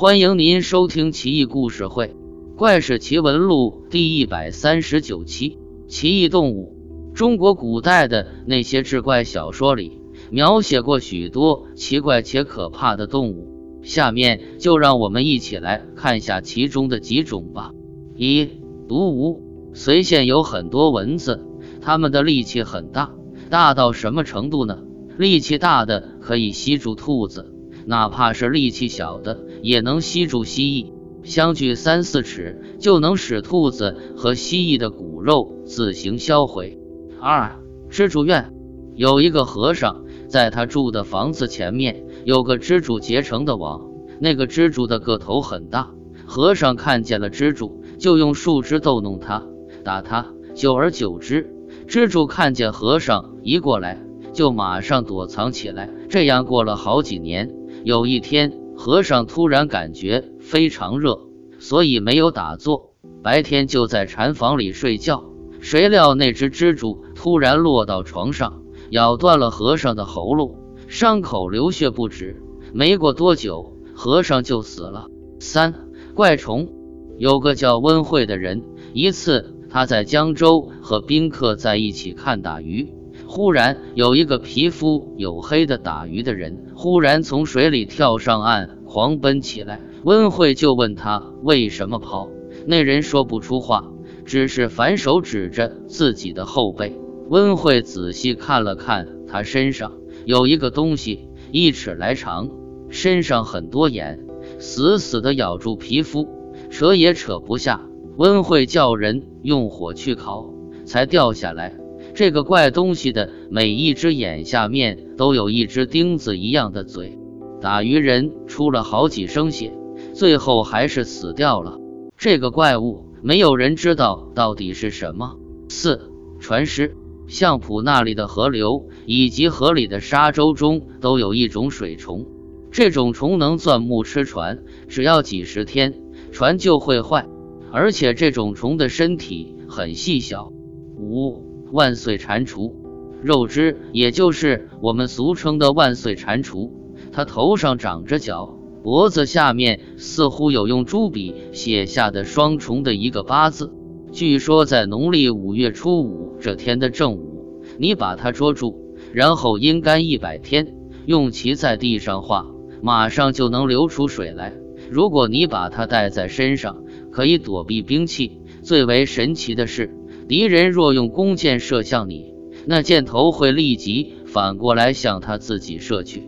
欢迎您收听《奇异故事会·怪事奇闻录》第一百三十九期《奇异动物》。中国古代的那些志怪小说里，描写过许多奇怪且可怕的动物。下面就让我们一起来看下其中的几种吧。一、毒蜈。随县有很多蚊子，它们的力气很大，大到什么程度呢？力气大的可以吸住兔子。哪怕是力气小的，也能吸住蜥蜴，相距三四尺就能使兔子和蜥蜴的骨肉自行销毁。二、蜘蛛院有一个和尚，在他住的房子前面有个蜘蛛结成的网，那个蜘蛛的个头很大，和尚看见了蜘蛛，就用树枝逗弄它，打它。久而久之，蜘蛛看见和尚一过来，就马上躲藏起来。这样过了好几年。有一天，和尚突然感觉非常热，所以没有打坐，白天就在禅房里睡觉。谁料那只蜘蛛突然落到床上，咬断了和尚的喉咙，伤口流血不止。没过多久，和尚就死了。三怪虫，有个叫温慧的人，一次他在江州和宾客在一起看打鱼。忽然有一个皮肤黝黑的打鱼的人，忽然从水里跳上岸，狂奔起来。温慧就问他为什么跑，那人说不出话，只是反手指着自己的后背。温慧仔细看了看他身上，有一个东西，一尺来长，身上很多眼，死死的咬住皮肤，扯也扯不下。温慧叫人用火去烤，才掉下来。这个怪东西的每一只眼下面都有一只钉子一样的嘴，打鱼人出了好几升血，最后还是死掉了。这个怪物没有人知道到底是什么。四船尸，相浦那里的河流以及河里的沙洲中都有一种水虫，这种虫能钻木吃船，只要几十天，船就会坏，而且这种虫的身体很细小。五。万岁蟾蜍，肉汁，也就是我们俗称的万岁蟾蜍。它头上长着角，脖子下面似乎有用朱笔写下的双重的一个八字。据说在农历五月初五这天的正午，你把它捉住，然后阴干一百天，用其在地上画，马上就能流出水来。如果你把它带在身上，可以躲避兵器。最为神奇的是。敌人若用弓箭射向你，那箭头会立即反过来向他自己射去。